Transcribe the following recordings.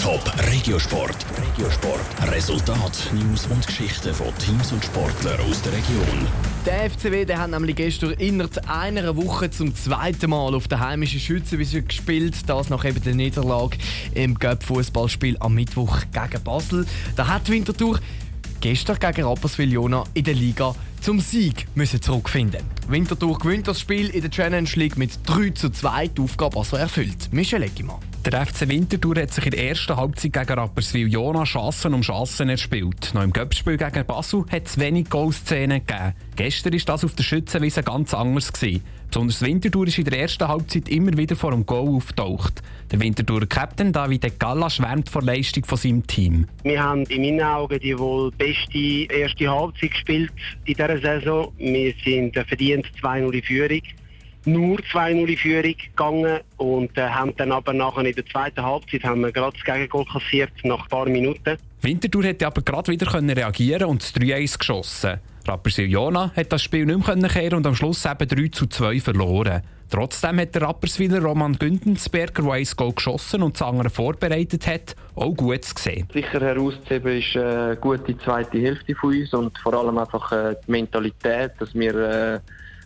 Top Regiosport. Regiosport. Resultat, News und Geschichten von Teams und Sportlern aus der Region. Der FCW der hat nämlich gestern innerhalb einer Woche zum zweiten Mal auf der heimischen Schützenwiese gespielt. Das nach eben der Niederlage im Cup-Fußballspiel am Mittwoch gegen Basel. Da hat Winterthur gestern gegen Rapperswil-Jona in der Liga zum Sieg müssen zurückfinden. Winterthur gewinnt das Spiel in der Challenge League mit 3 zu 2. Die Aufgabe also erfüllt. Michel Eggimann. Der FC Winterthur hat sich in der ersten Halbzeit gegen Rapperswil Jona Chancen um Chancen erspielt. Noch im Göppspiel gegen Basel hat es wenig Goalszenen gegeben. Gestern war das auf der Schützenwiese ganz anders. Gewesen. Besonders Winterthur ist in der ersten Halbzeit immer wieder vor dem Goal auftaucht. Der Winterthurer Captain David Galla schwärmt vor der Leistung von seinem Team. Wir haben in meinen Augen die wohl beste erste Halbzeit gespielt in dieser Saison. Wir sind verdient 2-0 in Führung nur 2-0 in Führung gegangen und äh, haben dann aber nachher in der zweiten Halbzeit haben wir gerade das Gegengol kassiert, nach ein paar Minuten. Winterthur hätte aber gerade wieder reagieren und das 3-1 geschossen. Rapperswil Jona hat das Spiel nicht mehr kehren und am Schluss eben 3 zu 2 verloren. Trotzdem hat der Rapperswiler Roman Gündensberger, der ein Goal geschossen und das andere vorbereitet hat, auch gut gesehen. Sicher herauszuheben ist eine gute zweite Hälfte von uns und vor allem einfach äh, die Mentalität, dass wir äh,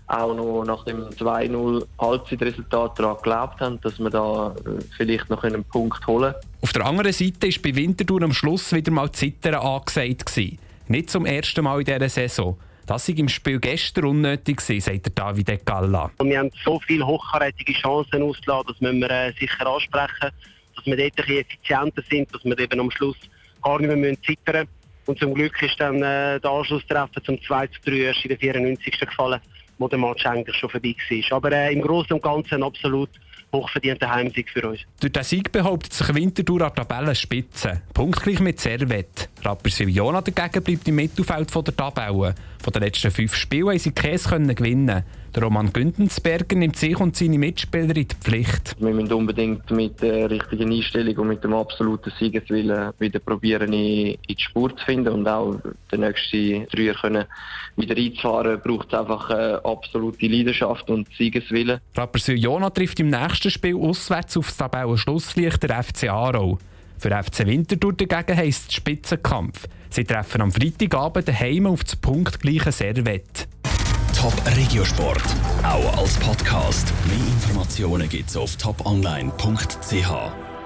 auch noch nach dem 2-0 Halbzeitresultat daran geglaubt haben, dass wir da äh, vielleicht noch einen Punkt holen können. Auf der anderen Seite war bei Winterthur am Schluss wieder mal Zittern angesagt. Gewesen. Nicht zum ersten Mal in dieser Saison. Das war im Spiel gestern unnötig, sagt der David Galla. Wir haben so viele hochkarätige Chancen ausgelassen, das müssen wir äh, sicher ansprechen, dass wir dort ein effizienter sind, dass wir eben am Schluss gar nicht mehr zittern müssen. Und zum Glück ist dann äh, der Anschlusstreffer zum 2 3 erst in der 94. gefallen wo der Match eigentlich schon vorbei war. Aber äh, im Großen und Ganzen absolut hochverdienter Heimsieg für uns. Durch den Sieg behauptet sich Winterthur an Tabellenspitze. Punktgleich mit Servet. Rapperswil Jona dagegen bleibt im Mittelfeld von der Tabelle. Von den letzten fünf Spielen haben sie Käse gewinnen der Roman Gündensberger nimmt sich und seine Mitspieler in die Pflicht. Wir müssen unbedingt mit der richtigen Einstellung und mit dem absoluten Siegeswillen wieder probieren, in die Spur zu finden und auch den nächsten Dreier können wieder einzufahren, braucht es einfach absolute Leidenschaft und Siegeswillen. Rapperswil Jona trifft im nächsten Spiel auswärts auf das Tabellenschlusslicht der FC Aarau. Für FC Winterthur dagegen heisst es Spitzenkampf. Sie treffen am Freitagabend daheim auf das punktgleiche Servett. Top Regiosport, auch als Podcast. Mehr Informationen gibt's auf toponline.ch.